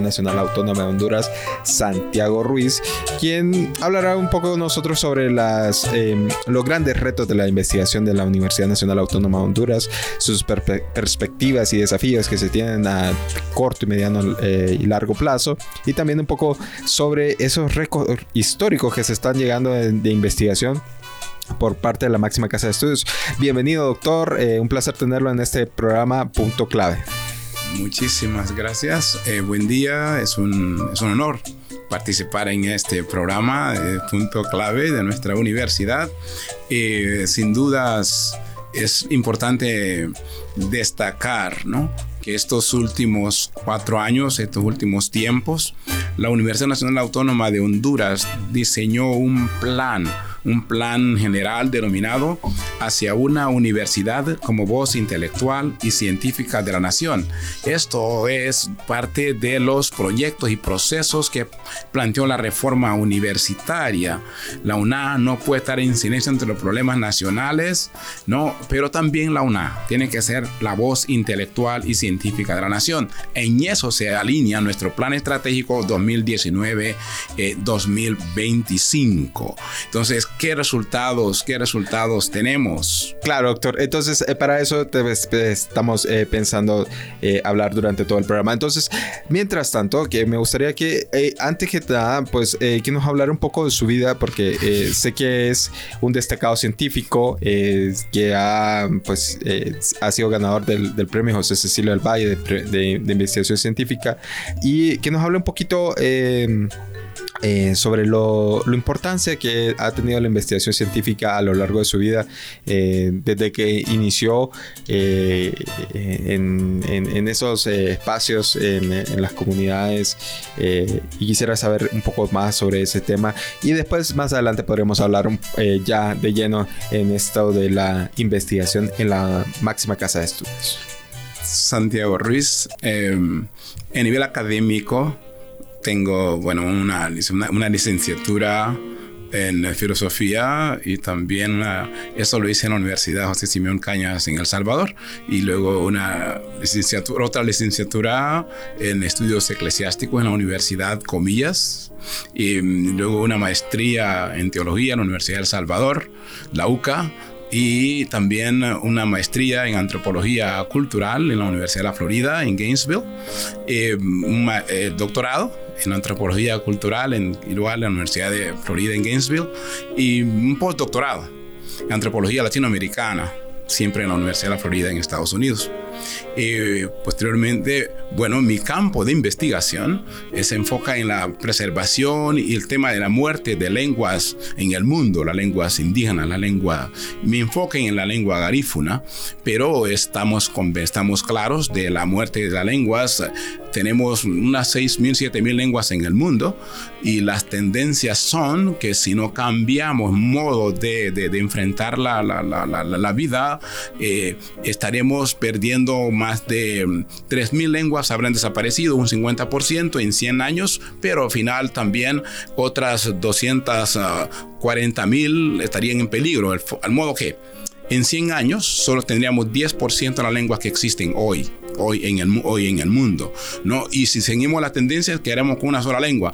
Nacional Autónoma de Honduras, Santiago Ruiz, quien hablará un poco nosotros sobre las, em, los grandes retos de la investigación de la Universidad Nacional Autónoma de Honduras, sus perspectivas y desafíos que se tienen a corto y mediano eh, y largo plazo, y también un poco sobre esos récords históricos que se están llegando de, investigación por parte de la máxima casa de estudios. Bienvenido, doctor. Eh, un placer tenerlo en este programa Punto Clave. Muchísimas gracias. Eh, buen día. Es un, es un, honor participar en este programa, eh, punto clave de nuestra universidad. Eh, sin dudas es importante destacar ¿no? que estos últimos cuatro años, estos últimos tiempos, la Universidad Nacional Autónoma de Honduras diseñó un plan un plan general denominado hacia una universidad como voz intelectual y científica de la nación. Esto es parte de los proyectos y procesos que planteó la reforma universitaria. La UNA no puede estar en silencio entre los problemas nacionales, no, pero también la UNA tiene que ser la voz intelectual y científica de la nación. En eso se alinea nuestro plan estratégico 2019-2025. Entonces, ¿qué resultados, qué resultados tenemos? Claro, doctor. Entonces, eh, para eso estamos eh, pensando eh, hablar durante todo el programa. Entonces, mientras tanto, que me gustaría que, antes que nada, pues, que nos hablara un poco de su vida, porque sé que es un destacado científico que ha, pues, ha sido ganador del, premio José Cecilio del Valle de, de, investigación científica y que nos hable un poquito eh, sobre lo, importancia que ha tenido la investigación científica a lo largo de su vida, eh, desde que inició eh, en, esos espacios, en, en, las comunidades, y quisiera saber un poco más sobre ese tema. Y después, más adelante, podremos hablar ya de lleno en esto de la investigación en la máxima casa de estudios. Santiago Ruiz, en nivel académico, tengo, bueno, una, una, licenciatura en filosofía y también eso lo hice en la Universidad José Simeón Cañas en El Salvador y luego una licenciatura, otra licenciatura en estudios eclesiásticos en la Universidad Comillas y luego una maestría en teología en la Universidad de El Salvador, la UCA y también una maestría en antropología cultural en la Universidad de la Florida en Gainesville, eh, eh, doctorado en antropología cultural en igual la Universidad de Florida en Gainesville y un postdoctorado en antropología latinoamericana siempre en la Universidad de Florida en Estados Unidos. Y posteriormente, bueno, mi campo de investigación se enfoca en la preservación y el tema de la muerte de lenguas en el mundo, las lenguas indígenas, la lengua, mi enfoque en la lengua garífuna, pero estamos, con, estamos claros de la muerte de las lenguas. Tenemos unas 6.000, 7.000 lenguas en el mundo y las tendencias son que si no cambiamos modo de, de, enfrentar la, la, la, la vida, eh, estaremos perdiendo más de 3.000 mm, lenguas, habrán desaparecido un 50% en 100 años, pero al final también otras 240.000 estarían en peligro, al, modo que en 100 años solo tendríamos 10% de las lenguas que existen hoy, hoy en el, hoy en el mundo, ¿no? Y si seguimos la tendencia, quedaremos con una sola lengua.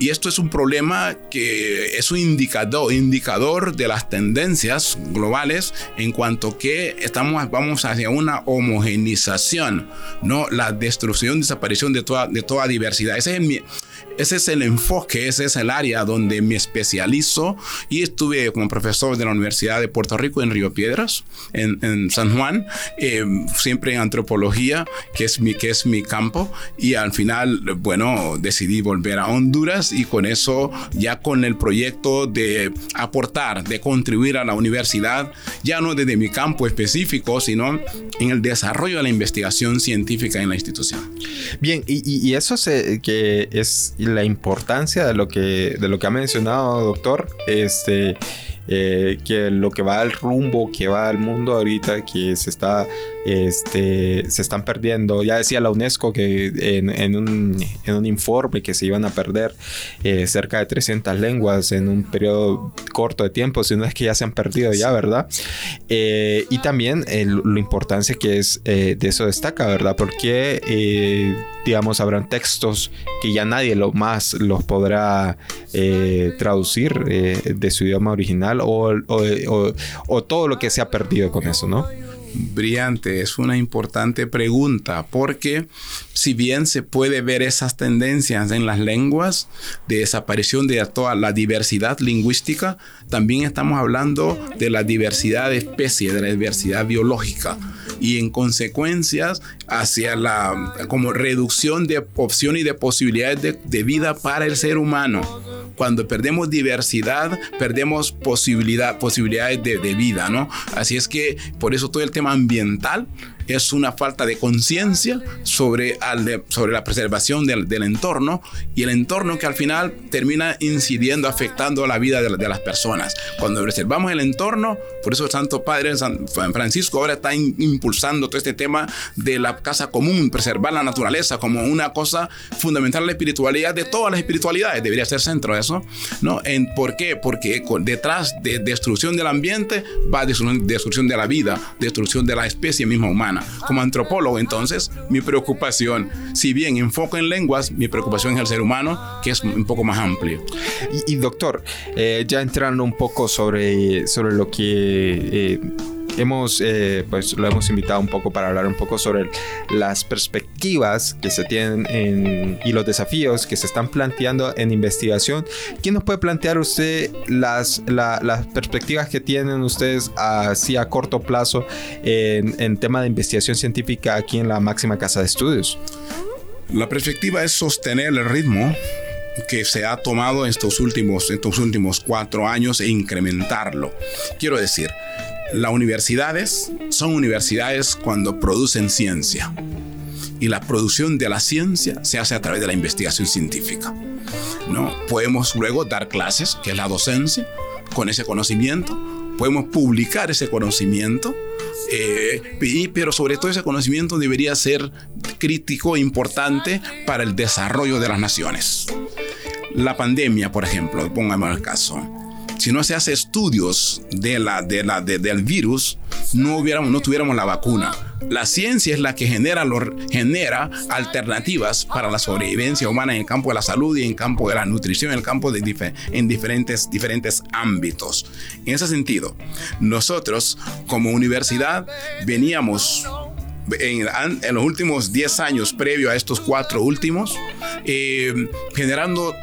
Y esto es un problema que es un indicador, indicador de las tendencias globales en cuanto que estamos, vamos hacia una homogenización, no la destrucción, desaparición de toda, de toda diversidad. Ese es mi, ese es el enfoque, ese es el área donde me especializo y estuve como profesor de la Universidad de Puerto Rico en Río Piedras, en, San Juan, eh, siempre en antropología, que es, mi, que es mi campo, y al final, bueno, decidí volver a Honduras y con eso, ya con el proyecto de aportar, de contribuir a la universidad, ya no desde mi campo específico, sino en el desarrollo de la investigación científica en la institución. Bien, y, eso se, que es la importancia de lo que, de lo que ha mencionado, doctor, este, eh, que lo que va al rumbo, que va al mundo ahorita, que se está, este, se están perdiendo. Ya decía la UNESCO que en, un, informe que se iban a perder eh, cerca de 300 lenguas en un periodo corto de tiempo, si no es que ya se han perdido ya, ¿verdad? Eh, y también la importancia que es de eso destaca, ¿verdad? Porque, digamos, habrán textos que ya nadie lo más los podrá traducir de su idioma original o, o, todo lo que se ha perdido con eso, ¿no? Brillante, es una importante pregunta porque si bien se puede ver esas tendencias en las lenguas de desaparición de toda la diversidad lingüística, también estamos hablando de la diversidad de especies, de la diversidad biológica y en consecuencias hacia la como reducción de opciones y de posibilidades de, de vida para el ser humano cuando perdemos diversidad, perdemos posibilidad, posibilidades de, de, vida, ¿no? Así es que por eso todo el tema ambiental es una falta de conciencia sobre, sobre la preservación del, del, entorno y el entorno que al final termina incidiendo, afectando la vida de, de, las personas. Cuando preservamos el entorno, por eso el Santo Padre San Francisco ahora está impulsando todo este tema de la casa común, preservar la naturaleza como una cosa fundamental en la espiritualidad de todas las espiritualidades, debería ser centro de eso, ¿no? En, ¿Por qué? Porque detrás de destrucción del ambiente va destrucción de la vida, destrucción de la especie misma humana. Como antropólogo, entonces, mi preocupación, si bien enfoco en lenguas, mi preocupación es el ser humano, que es un poco más amplio. Y, doctor, eh, ya entrando un poco sobre, sobre lo que... Eh, hemos, eh, pues lo hemos invitado un poco para hablar un poco sobre las perspectivas que se tienen y los desafíos que se están planteando en investigación. ¿Quién nos puede plantear usted las, las perspectivas que tienen ustedes así a corto plazo en, en tema de investigación científica aquí en la máxima casa de estudios? La perspectiva es sostener el ritmo que se ha tomado estos últimos, estos últimos cuatro años e incrementarlo. Quiero decir, las universidades son universidades cuando producen ciencia. Y la producción de la ciencia se hace a través de la investigación científica. ¿no? Podemos luego dar clases, que es la docencia, con ese conocimiento. Podemos publicar ese conocimiento. Eh, pero sobre todo ese conocimiento debería ser crítico e importante para el desarrollo de las naciones. La pandemia, por ejemplo, pongamos el caso si no se hace estudios de la, de la, del virus, no, hubiéramos, no tuviéramos la vacuna. La ciencia es la que genera, genera alternativas para la sobrevivencia humana en el campo de la salud y en el campo de la nutrición, en el campo de en diferentes, diferentes ámbitos. En ese sentido, nosotros como universidad veníamos en, en, los últimos 10 años previo a estos cuatro últimos, eh, generando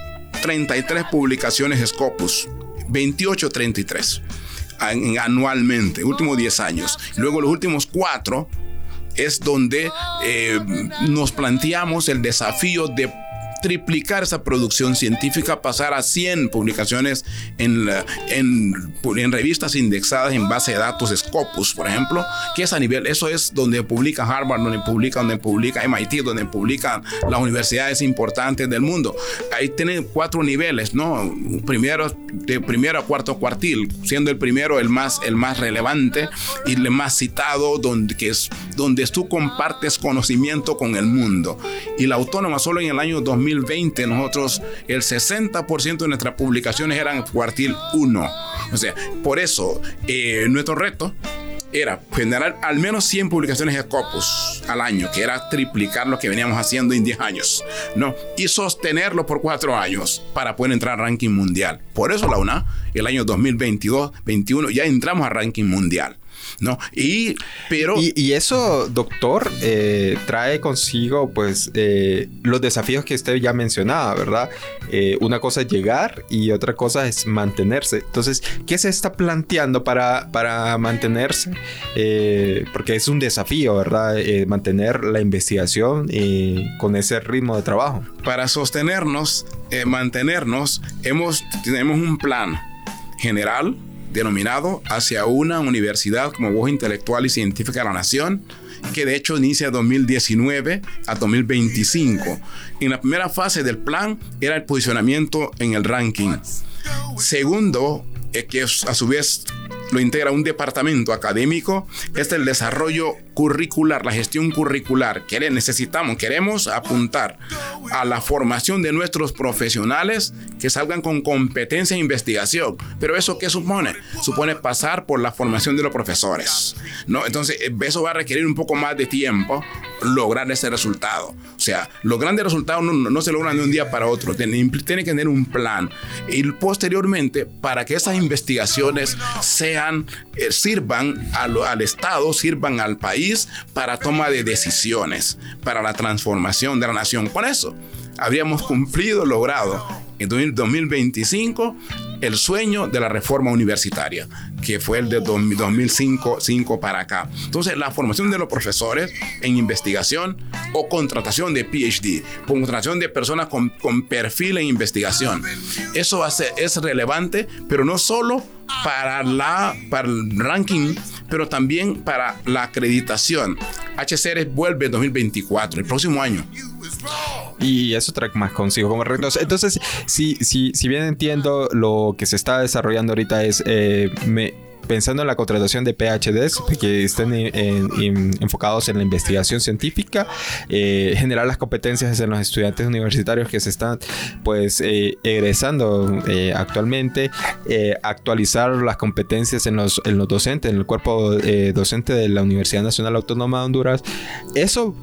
33 publicaciones Scopus 28-33 anualmente, últimos 10 años. Luego los últimos 4 es donde eh, nos planteamos el desafío de triplicar esa producción científica, pasar a 100 publicaciones en, en, en, revistas indexadas en base de datos Scopus, por ejemplo, que es a nivel, eso es donde publica Harvard, donde publica, donde publica MIT, donde publican las universidades importantes del mundo. Ahí tienen cuatro niveles, ¿no? Primero, de primero a cuarto cuartil, siendo el primero el más, el más relevante y el más citado, donde, es, donde tú compartes conocimiento con el mundo. Y la autónoma solo en el año 2000 2020 nosotros el 60% de nuestras publicaciones eran cuartil 1. O sea, por eso eh, nuestro reto era generar al menos 100 publicaciones de Scopus al año, que era triplicar lo que veníamos haciendo en 10 años, ¿no? Y sostenerlo por 4 años para poder entrar al ranking mundial. Por eso la UNA, el año 2022-21, ya entramos al ranking mundial. ¿No? Y, pero... Y, eso, doctor, eh, trae consigo, pues, eh, los desafíos que usted ya mencionaba, ¿verdad? Eh, una cosa es llegar y otra cosa es mantenerse. Entonces, ¿qué se está planteando para, para mantenerse? porque es un desafío, ¿verdad? mantener la investigación con ese ritmo de trabajo. Para sostenernos, mantenernos, hemos, tenemos un plan general denominado hacia una universidad como voz intelectual y científica de la nación, que de hecho inicia 2019 a 2025. En la primera fase del plan era el posicionamiento en el ranking. Segundo, eh, que a su vez lo integra un departamento académico, es el desarrollo curricular, la gestión curricular. Que necesitamos, queremos apuntar a la formación de nuestros profesionales que salgan con competencia e investigación. Pero eso qué supone? Supone pasar por la formación de los profesores. ¿no? Entonces, eso va a requerir un poco más de tiempo lograr ese resultado. O sea, los grandes resultados no, se logran de un día para otro. Tiene, tiene que tener un plan. Y posteriormente, para que esas investigaciones sean, sirvan al Estado, sirvan al país para toma de decisiones, para la transformación de la nación. Con eso, habríamos cumplido, logrado en 2025 el sueño de la reforma universitaria, que fue el de 2005 para acá. Entonces, la formación de los profesores en investigación o contratación de PhD, contratación de personas con, perfil en investigación. Eso es relevante, pero no solo para, la, para el ranking, pero también para la acreditación. HCR vuelve en 2024, el próximo año. Y eso trae más consigo como retos. Entonces, si, si, si bien entiendo, lo que se está desarrollando ahorita es eh, pensando en la contratación de PhDs que estén enfocados en la investigación científica, eh, generar las competencias en los estudiantes universitarios que se están pues eh, egresando actualmente, actualizar las competencias en los, en los docentes, en el cuerpo docente de la Universidad Nacional Autónoma de Honduras. Eso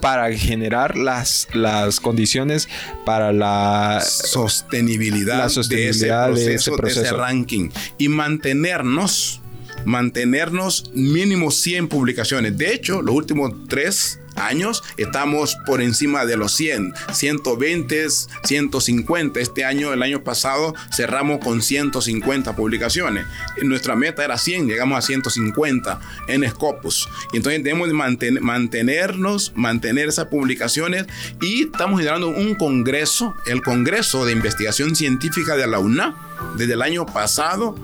para generar las, las condiciones para la sostenibilidad, de, ese proceso, de ese ranking y mantenernos mantenernos mínimo 100 publicaciones. De hecho, los últimos tres años estamos por encima de los 100, 120, 150. Este año, el año pasado, cerramos con 150 publicaciones. Nuestra meta era 100, llegamos a 150 en Scopus. Entonces debemos mantenernos, mantener esas publicaciones y estamos generando un congreso, el Congreso de Investigación Científica de la UNA, desde el año pasado,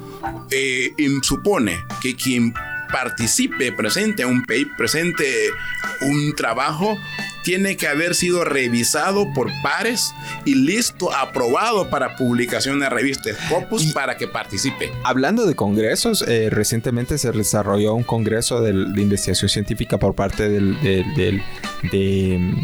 eh, supone que quien participe, presente un paper, presente un trabajo, tiene que haber sido revisado por pares y listo, aprobado para publicación en la revista Scopus para que participe. Hablando de congresos, eh, recientemente se desarrolló un congreso de, investigación científica por parte del, de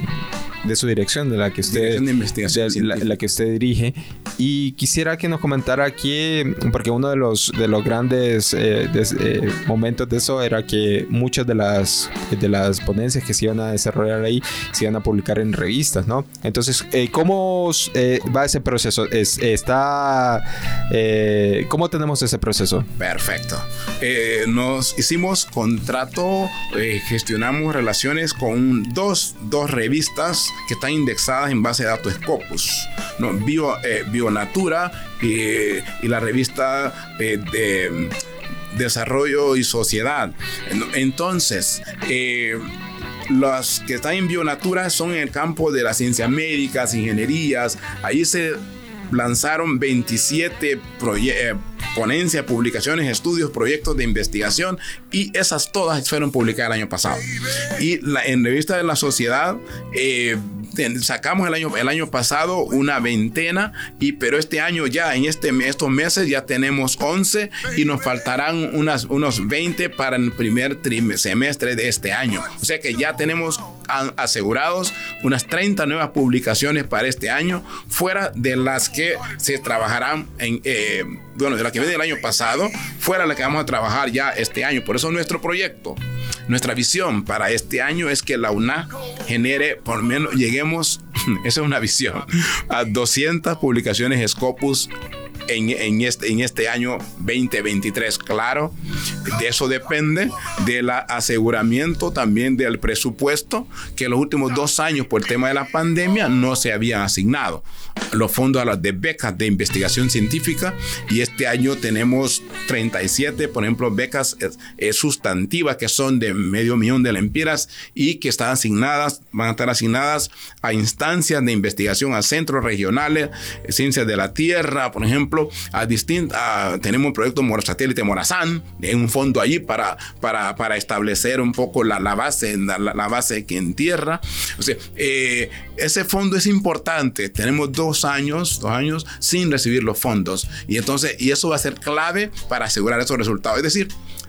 de su dirección, de la que usted, de investigación la, que usted dirige. Y quisiera que nos comentara aquí, porque uno de los, de los grandes eh, eh, momentos de eso era que muchas de las, de las ponencias que se iban a desarrollar ahí se iban a publicar en revistas, ¿no? Entonces, eh, ¿cómo va ese proceso? Es, está, ¿Cómo tenemos ese proceso? Perfecto. nos hicimos contrato, gestionamos relaciones con dos, dos revistas que están indexadas en base de datos Scopus. Bio, eh, Bionatura y, la revista eh, de Desarrollo y Sociedad. Entonces, eh, los que están en Bionatura son en el campo de las ciencias médicas, ingenierías. Ahí se lanzaron 27 ponencias, publicaciones, estudios, proyectos de investigación y esas todas fueron publicadas el año pasado. Y la, en revista de la sociedad eh, sacamos el año, el año pasado una veintena, y, pero este año ya, en este, estos meses ya tenemos 11 y nos faltarán unas, unos 20 para el primer semestre de este año. O sea que ya tenemos asegurados unas 30 nuevas publicaciones para este año, fuera de las que se trabajarán en... Eh, bueno, de la que viene el año pasado, fuera la que vamos a trabajar ya este año. Por eso nuestro proyecto, nuestra visión para este año es que la UNA genere, por menos lleguemos, esa es una visión, a 200 publicaciones Scopus en, este, en este año 2023. Claro, de eso depende del aseguramiento también del presupuesto que los últimos dos años por el tema de la pandemia no se habían asignado. Los fondos a las becas de investigación científica y este año tenemos 37, por ejemplo, becas sustantivas que son de medio millón de lempiras y que están asignadas, van a estar asignadas a instancias de investigación, a centros regionales, ciencias de la tierra, por ejemplo, a distintas, tenemos un proyecto satélite Morazán, en un fondo allí para, para, para establecer un poco la, base, la, base que en tierra. O sea, eh, ese fondo es importante. Tenemos dos años, dos años sin recibir los fondos. Y entonces, y eso va a ser clave para asegurar esos resultados. Es decir,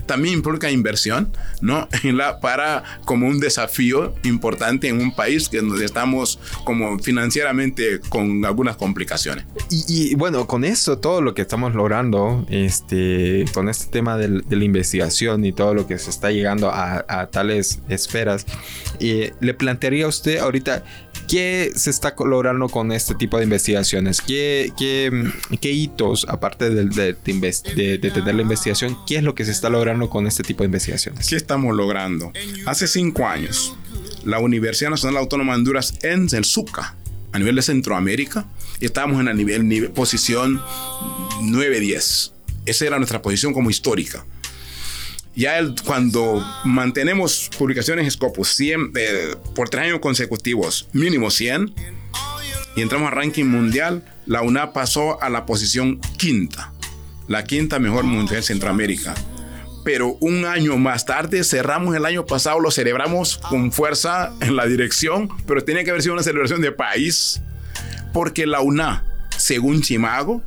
también implica inversión, ¿no? para como un desafío importante en un país que nos estamos como financieramente con algunas complicaciones. Y, bueno, con esto, todo lo que estamos logrando, este, con este tema de la investigación y todo lo que se está llegando a, tales esferas, eh, le plantearía a usted ahorita ¿Qué se está logrando con este tipo de investigaciones? ¿Qué, hitos, aparte de, tener la investigación, qué es lo que se está logrando con este tipo de investigaciones? ¿Qué estamos logrando? Hace cinco años, la Universidad Nacional Autónoma de Honduras en el SUCA, a nivel de Centroamérica, estábamos en la posición 9-10. Esa era nuestra posición como histórica ya cuando mantenemos publicaciones Scopus 100, eh, por tres años consecutivos, mínimo 100, y entramos al ranking mundial, la UNA pasó a la posición quinta, la quinta mejor mundial en Centroamérica. Pero un año más tarde, cerramos el año pasado, lo celebramos con fuerza en la dirección, pero tenía que haber sido una celebración de país, porque la UNA, según Chimago,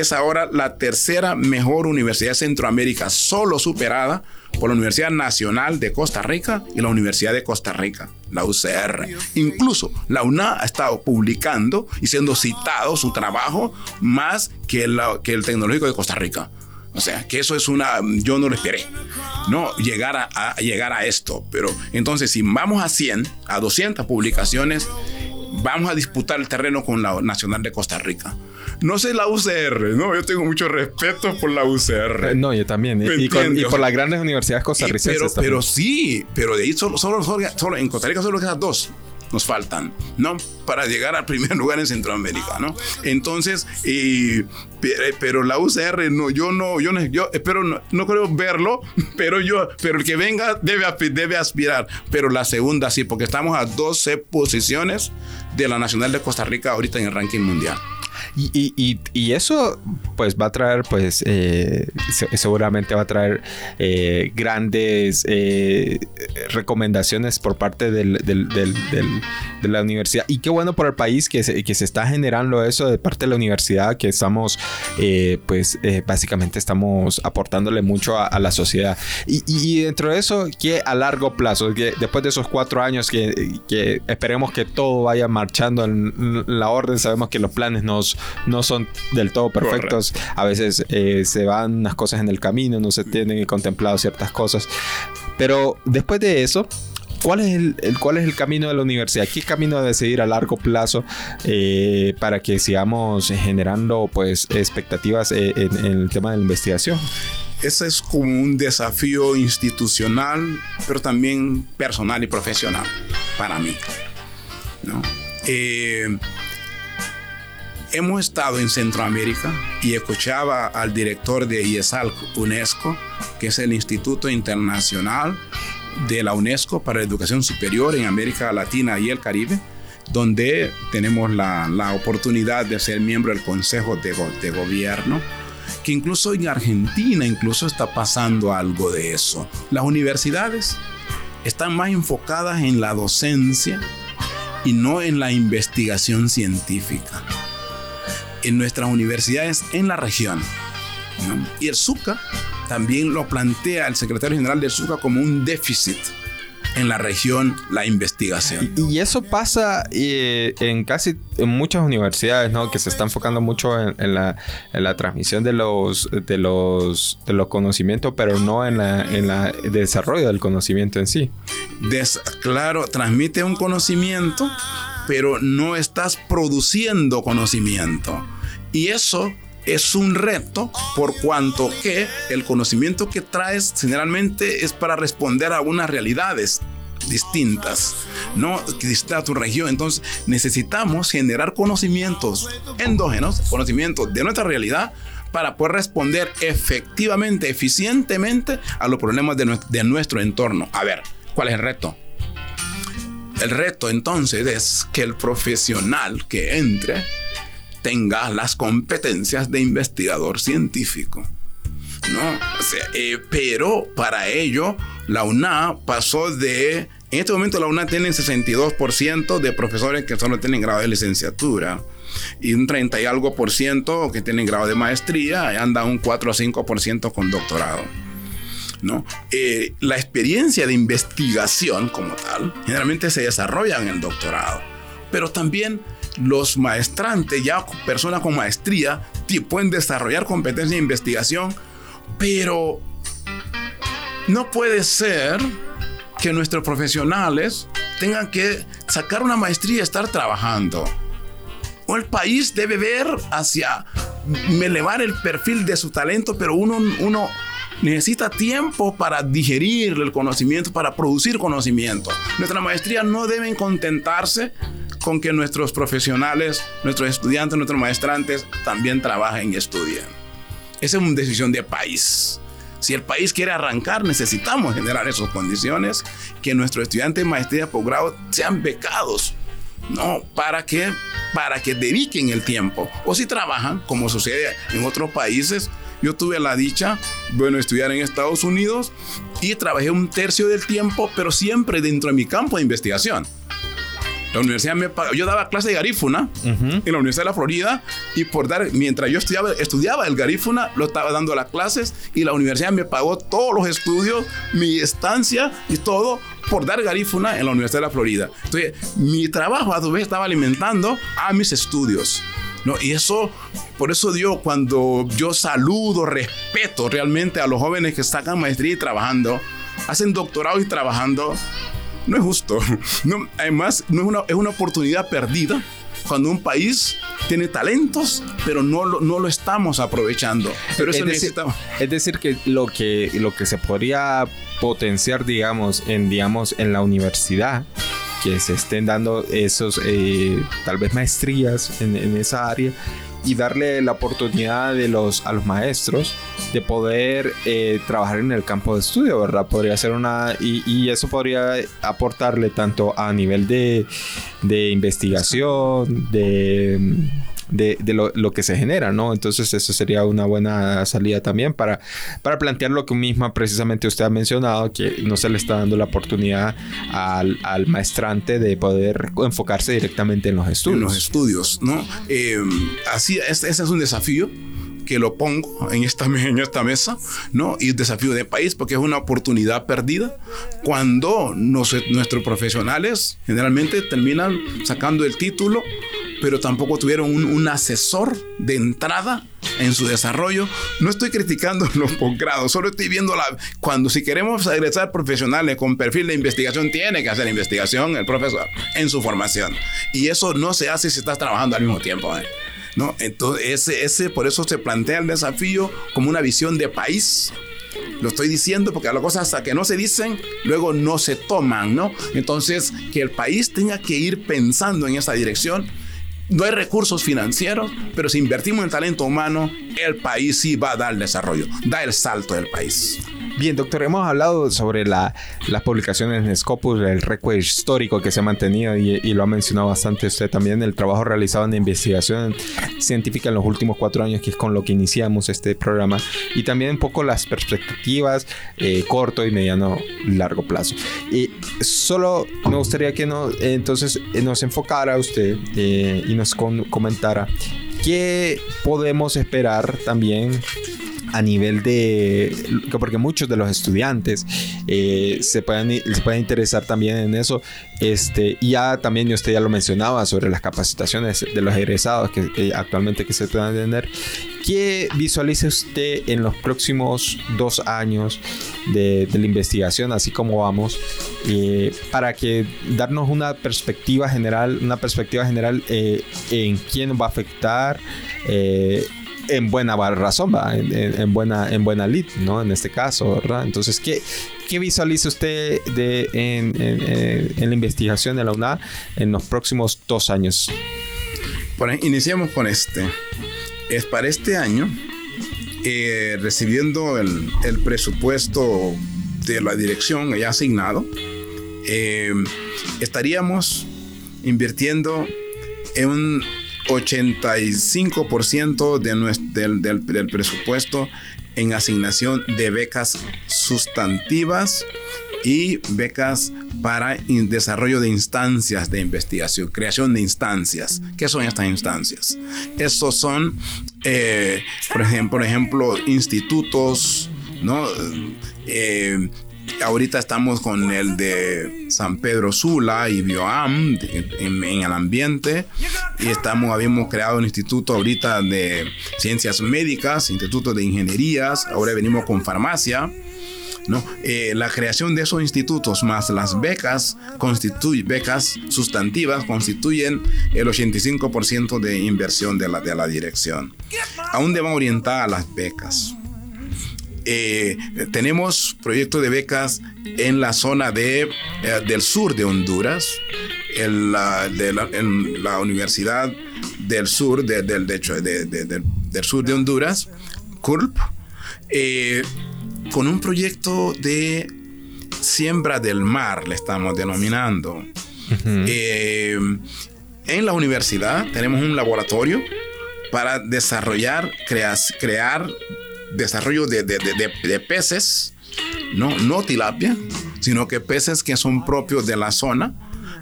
es ahora la tercera mejor universidad de Centroamérica, solo superada por la Universidad Nacional de Costa Rica y la Universidad de Costa Rica, la UCR. Incluso la UNA ha estado publicando y siendo citado su trabajo más que, que el Tecnológico de Costa Rica. O sea, que eso es una, yo no lo esperé, no llegar a, a, llegar a esto, pero entonces si vamos a 100, a 200 publicaciones, vamos a disputar el terreno con la Nacional de Costa Rica. No sé la UCR, ¿no? Yo tengo mucho respeto por la UCR. Eh, no, yo también. Y, por las grandes universidades costarricenses. pero, pero, sí, pero de ahí solo, solo, solo, en Costa Rica solo quedan dos nos faltan, ¿no? Para llegar al primer lugar en Centroamérica, ¿no? Entonces, pero la UCR, no, yo no, yo, no, yo espero, no, no, creo verlo, pero yo, pero el que venga debe, debe aspirar, pero la segunda sí, porque estamos a 12 posiciones de la Nacional de Costa Rica ahorita en el ranking mundial. Y, eso pues va a traer pues eh, seguramente va a traer eh, grandes eh, recomendaciones por parte del, de la universidad. Y qué bueno por el país que se, que se está generando eso de parte de la universidad que estamos pues básicamente estamos aportándole mucho a, la sociedad. Y, dentro de eso que a largo plazo después de esos cuatro años que, que esperemos que todo vaya marchando en la orden sabemos que los planes nos no son del todo perfectos. A veces eh, se van unas cosas en el camino, no se tienen contemplado ciertas cosas. Pero después de eso, ¿Cuál es el, cuál es el camino de la universidad? ¿Qué camino de seguir a largo plazo eh, para que sigamos generando pues expectativas eh, en, el tema de la investigación? Ese es como un desafío institucional, pero también personal y profesional para mí. ¿no? Hemos estado en Centroamérica y escuchaba al director de IESAL UNESCO, que es el Instituto Internacional de la UNESCO para la Educación Superior en América Latina y el Caribe, donde tenemos la, la oportunidad de ser miembro del Consejo de, de Gobierno que incluso en Argentina incluso está pasando algo de eso. Las universidades están más enfocadas en la docencia y no en la investigación científica en nuestras universidades en la región. Y el SUCA también lo plantea el secretario general del SUCA como un déficit en la región la investigación. Y, eso pasa eh, en casi en muchas universidades, ¿no? Que se está enfocando mucho en, la, en la, transmisión de los, de los, de los conocimientos, pero no en la, en la desarrollo del conocimiento en sí. claro, transmite un conocimiento, pero no estás produciendo conocimiento. Y eso es un reto por cuanto que el conocimiento que traes generalmente es para responder a unas realidades distintas, ¿no? Que tu región. Entonces necesitamos generar conocimientos endógenos, conocimientos de nuestra realidad para poder responder efectivamente, eficientemente a los problemas de, de nuestro entorno. A ver, ¿cuál es el reto? El reto entonces es que el profesional que entre tenga las competencias de investigador científico. ¿no? Eh, pero para ello, la UNA pasó de... En este momento la UNA tiene 62% de profesores que solo tienen grado de licenciatura y un 30 y algo por ciento que tienen grado de maestría y anda un 4 o 5 por ciento con doctorado. ¿no? Eh, la experiencia de investigación como tal generalmente se desarrolla en el doctorado, pero también los maestrantes, ya personas con maestría, pueden desarrollar competencia de investigación, pero no puede ser que nuestros profesionales tengan que sacar una maestría y estar trabajando. O el país debe ver hacia elevar el perfil de su talento, pero uno, uno necesita tiempo para digerir el conocimiento, para producir conocimiento. Nuestra maestría no deben contentarse con que nuestros profesionales, nuestros estudiantes, nuestros maestrantes también trabajen y estudien. Esa es una decisión de país. Si el país quiere arrancar, necesitamos generar esas condiciones, que nuestros estudiantes de maestría, posgrado sean becados, ¿no? Para que, para que dediquen el tiempo. O si trabajan, como sucede en otros países, yo tuve la dicha, bueno, estudiar en Estados Unidos y trabajé un tercio del tiempo, pero siempre dentro de mi campo de investigación. La universidad me pagó, yo daba clase de garífuna en la Universidad de la Florida y por dar, mientras yo estudiaba, estudiaba el garífuna, lo estaba dando las clases y la universidad me pagó todos los estudios, mi estancia y todo por dar garífuna en la Universidad de la Florida. Entonces, mi trabajo a su vez estaba alimentando a mis estudios. ¿no? Y eso, por eso yo cuando yo saludo, respeto realmente a los jóvenes que sacan maestría y trabajando, hacen doctorado y trabajando, no es justo. No, además, no es, una, es una oportunidad perdida cuando un país tiene talentos, pero no lo, no lo estamos aprovechando. Pero eso es, decir, es decir, que lo, que lo que se podría potenciar, digamos, en, digamos, en la universidad, que se estén dando esos, eh, tal vez maestrías en, en, esa área y darle la oportunidad de los, a los maestros de poder eh, trabajar en el campo de estudio, ¿verdad? Podría ser una, y, y eso podría aportarle tanto a nivel de, de investigación, de de, de lo, lo, que se genera, ¿no? Entonces eso sería una buena salida también para, para plantear lo que misma precisamente usted ha mencionado, que no se le está dando la oportunidad al, al maestrante de poder enfocarse directamente en los estudios. En los estudios, ¿no? Eh, así, ese es un desafío que lo pongo en esta, en esta mesa, ¿no? Y el desafío de país, porque es una oportunidad perdida cuando nos, nuestros profesionales generalmente terminan sacando el título pero tampoco tuvieron un, un, asesor de entrada en su desarrollo. No estoy criticando los posgrados, solo estoy viendo la, cuando si queremos egresar profesionales con perfil de investigación, tiene que hacer investigación el profesor en su formación. Y eso no se hace si estás trabajando al mismo tiempo. ¿eh? ¿No? Entonces, ese, ese, por eso se plantea el desafío como una visión de país lo estoy diciendo porque las cosas hasta que no se dicen, luego no se toman, ¿no? Entonces, que el país tenga que ir pensando en esa dirección no hay recursos financieros, pero si invertimos en talento humano, el país sí va a dar desarrollo, da el salto del país. Bien, doctor, hemos hablado sobre la, las publicaciones en Scopus, el récord histórico que se ha mantenido y, y, lo ha mencionado bastante usted también, el trabajo realizado en investigación científica en los últimos cuatro años, que es con lo que iniciamos este programa, y también un poco las perspectivas eh, corto y mediano largo plazo. Y solo me gustaría que no, entonces nos enfocara usted eh, y nos con, comentara qué podemos esperar también a nivel de porque muchos de los estudiantes eh, se pueden se pueden interesar también en eso este ya también usted ya lo mencionaba sobre las capacitaciones de los egresados que, que actualmente que se puedan tener ¿Qué visualiza usted en los próximos dos años de, de la investigación, así como vamos, eh, para que darnos una perspectiva general, una perspectiva general eh, en quién va a afectar? Eh, en buena razón. En, en, en, buena, en buena lead, ¿no? En este caso, ¿verdad? Entonces, ¿qué, qué visualiza usted de, en, la investigación de la UNA en los próximos dos años? Iniciamos con este. Es para este año, eh, recibiendo el, el, presupuesto de la dirección ya asignado, eh, estaríamos invirtiendo en un 85% de del, presupuesto en asignación de becas sustantivas y becas para desarrollo de instancias de investigación, creación de instancias. ¿Qué son estas instancias? Estos son, eh, por, ejemplo, por ejemplo, institutos, ¿no? Eh, ahorita estamos con el de San Pedro Sula y Bioam en, el ambiente y estamos habíamos creado un instituto ahorita de ciencias médicas, instituto de ingenierías, ahora venimos con farmacia ¿no? Eh, la creación de esos institutos más las becas, constituyen, becas sustantivas constituyen el 85% de inversión de la, de la dirección. ¿A dónde van orientadas las becas? Eh, tenemos proyectos de becas en la zona de, eh, del sur de Honduras, en la, en la Universidad del Sur, de, del, de hecho, del sur de Honduras, CURP. Eh, con un proyecto de siembra del mar, le estamos denominando. En la universidad tenemos un laboratorio para desarrollar, crear desarrollo de, peces, no, no tilapia, sino que peces que son propios de la zona,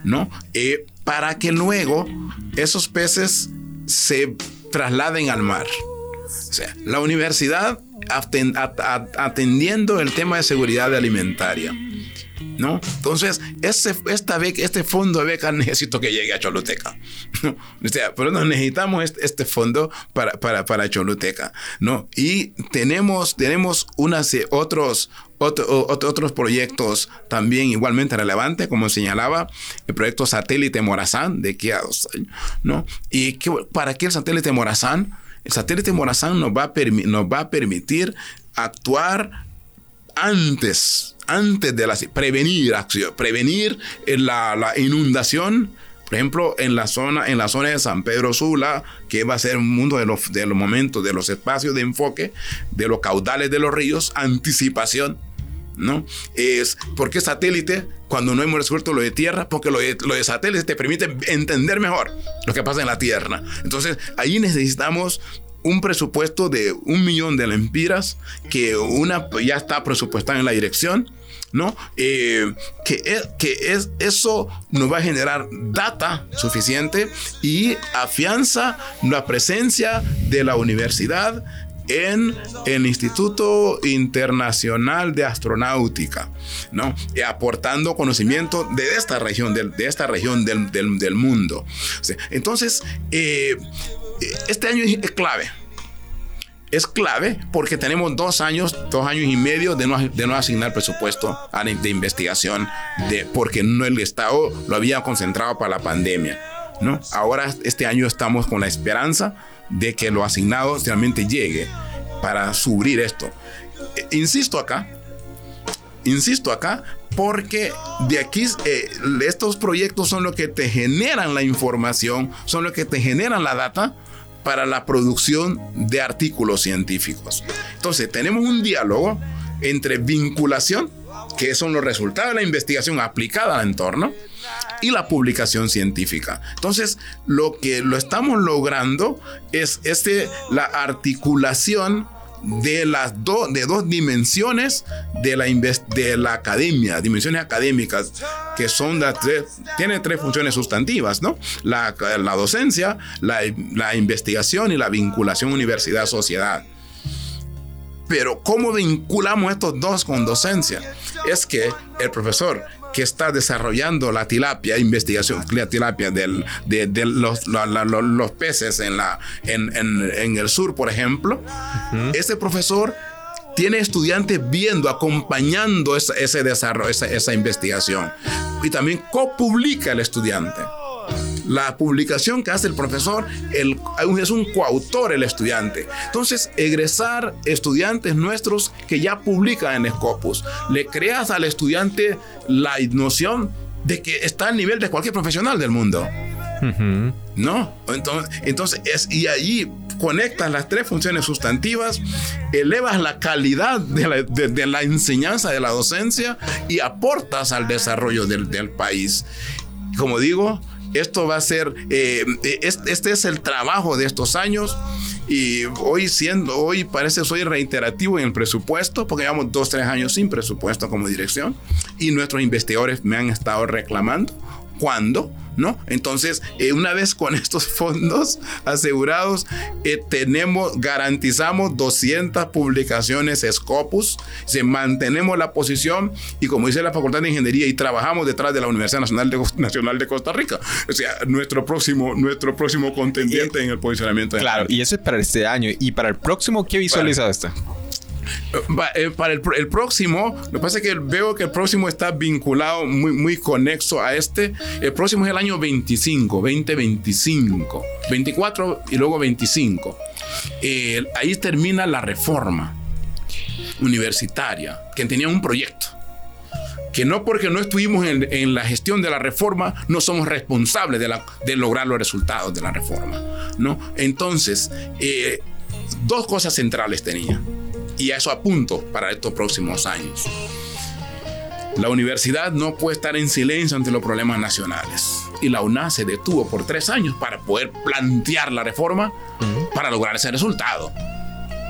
¿no? Eh, para que luego esos peces se trasladen al mar. O sea, la universidad atendiendo el tema de seguridad alimentaria. Entonces, beca, este fondo de beca necesito que llegue a Choluteca. ¿no? O sea, pero necesitamos este, este, fondo para, para, para, Choluteca. ¿no? Y tenemos, tenemos unas, otros, otros proyectos también igualmente relevantes, como señalaba, el proyecto satélite Morazán de aquí a dos años. ¿no? ¿Y para qué el satélite Morazán? El satélite Morazán nos va nos va a permitir actuar antes, antes de la prevenir acción, prevenir la, la, inundación, por ejemplo, en la zona, en la zona de San Pedro Sula, que va a ser un mundo de los, de los momentos, de los espacios de enfoque, de los caudales de los ríos, anticipación ¿no? Es porque satélite, cuando no hemos resuelto lo de tierra, porque lo de, lo de satélite te permite entender mejor lo que pasa en la tierra. Entonces, ahí necesitamos un presupuesto de un millón de lempiras que una ya está presupuestada en la dirección. ¿No? Eh, que, es, que es, eso nos va a generar data suficiente y afianza la presencia de la universidad en el Instituto Internacional de Astronáutica, ¿no? aportando conocimiento de esta región, de, esta región del, mundo. entonces, eh, este año es clave. Es clave porque tenemos dos años, dos años y medio de no, de no asignar presupuesto de investigación, de, porque no el Estado lo había concentrado para la pandemia. ¿no? Ahora, este año estamos con la esperanza de que lo asignado realmente llegue para subir esto. Eh, insisto acá, insisto acá, porque de aquí eh, estos proyectos son los que te generan la información, son los que te generan la data para la producción de artículos científicos. Entonces, tenemos un diálogo entre vinculación, que son los resultados de la investigación aplicada al entorno, y la publicación científica. Entonces, lo que lo estamos logrando es este, la articulación de las de dos dimensiones de la, de la academia, dimensiones académicas, que son las tres, tiene tres funciones sustantivas, ¿no? La, la docencia, la, la investigación y la vinculación universidad-sociedad. Pero ¿cómo vinculamos estos dos con docencia? Es que el profesor que está desarrollando la tilapia, investigación, la tilapia del, de, los, los, peces en, la, en, en, el sur, por ejemplo, ese profesor tiene estudiantes viendo, acompañando ese, desarrollo, esa, esa investigación. Y también copublica el estudiante. La publicación que hace el profesor el, es un coautor el estudiante. Entonces, egresar estudiantes nuestros que ya publican en Scopus, le creas al estudiante la noción de que está al nivel de cualquier profesional del mundo. ¿No? Entonces, entonces es, y ahí conectas las tres funciones sustantivas, elevas la calidad de la, de, la enseñanza de la docencia y aportas al desarrollo del, del país. Como digo, Esto va a ser, eh, este es el trabajo de estos años y hoy siendo, hoy parece soy reiterativo en el presupuesto, porque llevamos dos, tres años sin presupuesto como dirección y nuestros investigadores me han estado reclamando. Cuándo ¿no? Entonces, eh, una vez con estos fondos asegurados, eh, tenemos, garantizamos 200 publicaciones Scopus, se mantenemos la posición y como dice la Facultad de Ingeniería y trabajamos detrás de la Universidad Nacional de, Nacional de Costa Rica. O sea, nuestro próximo, nuestro próximo contendiente en el posicionamiento. Claro, y eso es para este año. ¿Y para el próximo qué visualiza esto? Eh, para el, próximo, lo que pasa es que veo que el próximo está vinculado, muy, muy conexo a este. El próximo es el año 25, 2025, 24 y luego 25. Eh, ahí termina la reforma universitaria, que tenía un proyecto que no porque no estuvimos en, la gestión de la reforma, no somos responsables de, la, de, lograr los resultados de la reforma. ¿no? Entonces, eh, dos cosas centrales tenía y a eso apunto para estos próximos años. La universidad no puede estar en silencio ante los problemas nacionales. Y la UNA se detuvo por tres años para poder plantear la reforma para lograr ese resultado.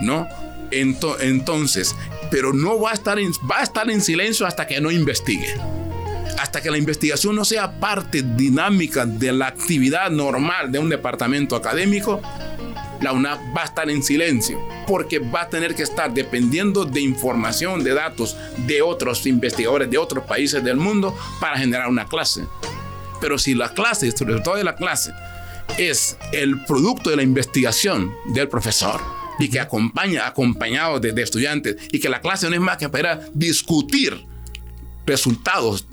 ¿No? entonces, pero no va a, estar en, va a estar en silencio hasta que no investigue. Hasta que la investigación no sea parte dinámica de la actividad normal de un departamento académico, la UNAP va a estar en silencio porque va a tener que estar dependiendo de información, de datos de otros investigadores de otros países del mundo para generar una clase. Pero si la clase, el resultado de la clase, es el producto de la investigación del profesor y que acompaña, acompañado de, de estudiantes, y que la clase no es más que para discutir resultados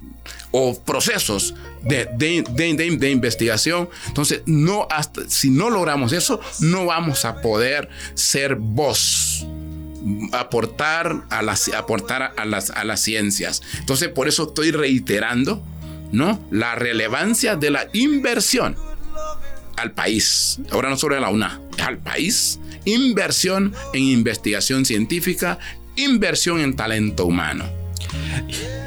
o procesos de, de, investigación. Entonces, no hasta, si no logramos eso, no vamos a poder ser voz aportar a las aportar a las a las ciencias. Entonces, por eso estoy reiterando, ¿no? La relevancia de la inversión al país. Ahora no solo a la UNA, al país. Inversión en investigación científica, inversión en talento humano.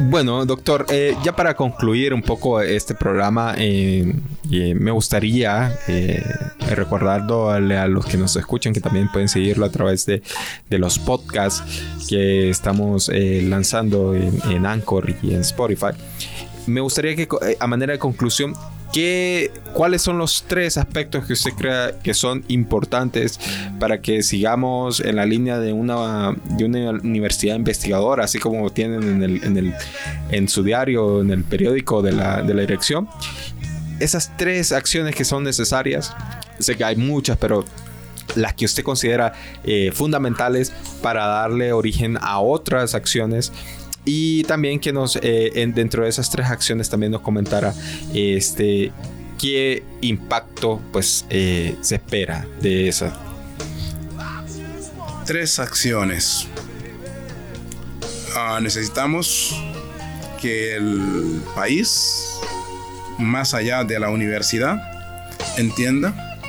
Bueno, doctor, eh, ya para concluir un poco este programa, eh, me gustaría eh, recordarlo a, los que nos escuchan que también pueden seguirlo a través de, los podcasts que estamos lanzando en, en Anchor y en Spotify. Me gustaría que a manera de conclusión ¿Qué, ¿Cuáles son los tres aspectos que usted crea que son importantes para que sigamos en la línea de una, de una universidad investigadora, así como tienen en, el, en, su diario, en el periódico de la, de la dirección? Esas tres acciones que son necesarias, sé que hay muchas, pero las que usted considera eh, fundamentales para darle origen a otras acciones y también que nos, eh, dentro de esas tres acciones, también nos comentara este, qué impacto pues, eh, se espera de esa. Tres acciones. Ah, necesitamos que el país, más allá de la universidad, entienda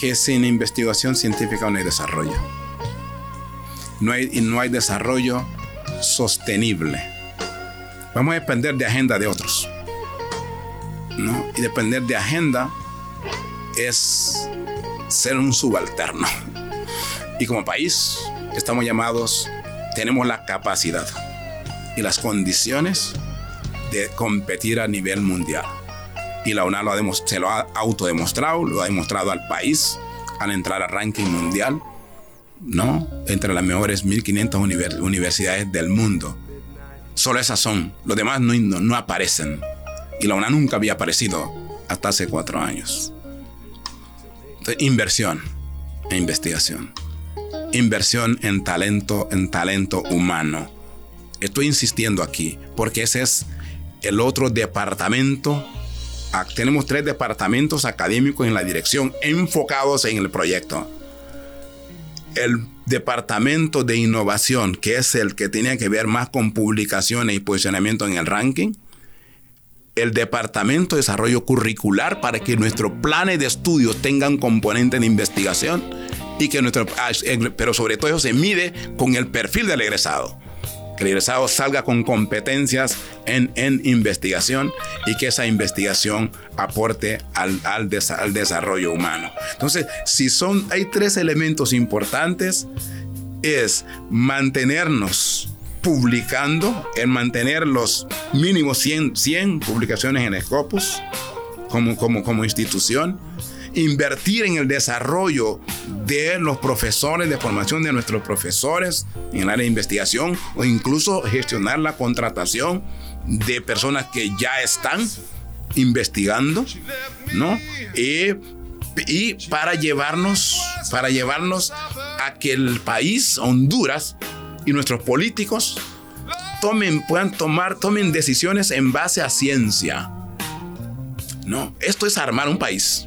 que sin investigación científica no hay desarrollo. No hay, no hay desarrollo sostenible. Vamos a depender de agenda de otros. ¿no? Y depender de agenda es ser un subalterno. Y como país estamos llamados, tenemos la capacidad y las condiciones de competir a nivel mundial. Y la UNA se lo ha autodemostrado, lo ha demostrado al país al entrar al ranking mundial ¿no? Entre las mejores 1500 universidades del mundo. Solo esas son. Los demás no, aparecen. Y la UNA nunca había aparecido hasta hace cuatro años. inversión en investigación. Inversión en talento, en talento humano. Estoy insistiendo aquí porque ese es el otro departamento. Ah, tenemos tres departamentos académicos en la dirección enfocados en el proyecto el departamento de innovación, que es el que tenía que ver más con publicaciones y posicionamiento en el ranking, el departamento de desarrollo curricular para que nuestros planes de estudio tengan componente de investigación y que nuestro, ah, pero sobre todo eso se mide con el perfil del egresado que el egresado salga con competencias en, en investigación y que esa investigación aporte al, al, al desarrollo humano. Entonces, si son, hay tres elementos importantes, es mantenernos publicando, en mantener los mínimos 100, 100 publicaciones en Scopus como, como, como institución, invertir en el desarrollo de los profesores, de formación de nuestros profesores en el área de investigación o incluso gestionar la contratación de personas que ya están investigando, ¿no? Y, para llevarnos, para llevarnos a que el país, Honduras, y nuestros políticos tomen, puedan tomar, tomen decisiones en base a ciencia. No, esto es armar un país.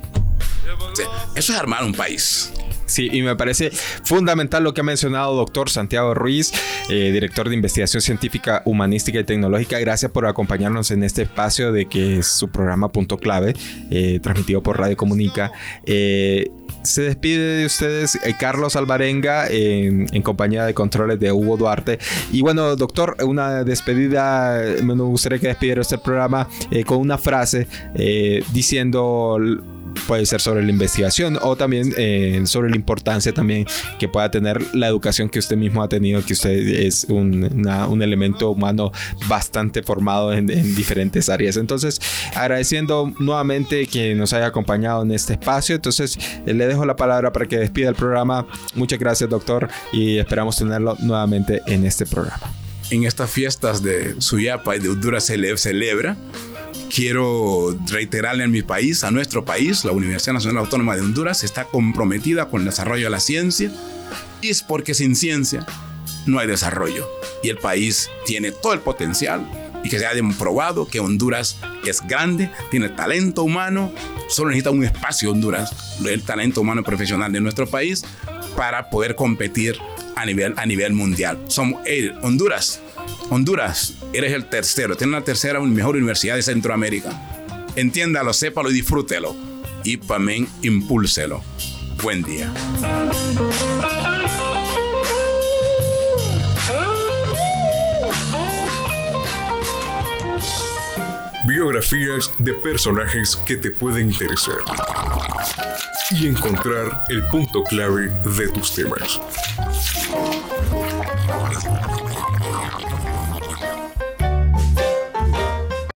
Eso es armar un país. Sí, y me parece fundamental lo que ha mencionado doctor Santiago Ruiz, eh, director de investigación científica, humanística y tecnológica. Gracias por acompañarnos en este espacio de que es su programa Punto Clave, eh, transmitido por Radio Comunica. Eh, se despide de ustedes Carlos Alvarenga en, compañía de controles de Hugo Duarte. Y bueno, doctor, una despedida, me gustaría que despidiera este programa con una frase diciendo puede ser sobre la investigación o también eh, sobre la importancia también que pueda tener la educación que usted mismo ha tenido, que usted es un, un elemento humano bastante formado en, diferentes áreas. Entonces, agradeciendo nuevamente que nos haya acompañado en este espacio. Entonces, eh, le dejo la palabra para que despida el programa. Muchas gracias, doctor, y esperamos tenerlo nuevamente en este programa. En estas fiestas de Suyapa y de Honduras se celebra quiero reiterarle a mi país, a nuestro país, la Universidad Nacional Autónoma de Honduras está comprometida con el desarrollo de la ciencia y es porque sin ciencia no hay desarrollo y el país tiene todo el potencial y que se ha demostrado que Honduras es grande, tiene talento humano, solo necesita un espacio Honduras, el talento humano profesional de nuestro país para poder competir a nivel, a nivel mundial. Somos, Honduras Honduras, eres el tercero, tiene la tercera mejor universidad de Centroamérica. Entiéndalo, sépalo y disfrútelo. Y también impúlselo. Buen día. Biografías de personajes que te pueden interesar. Y encontrar el punto clave de tus temas.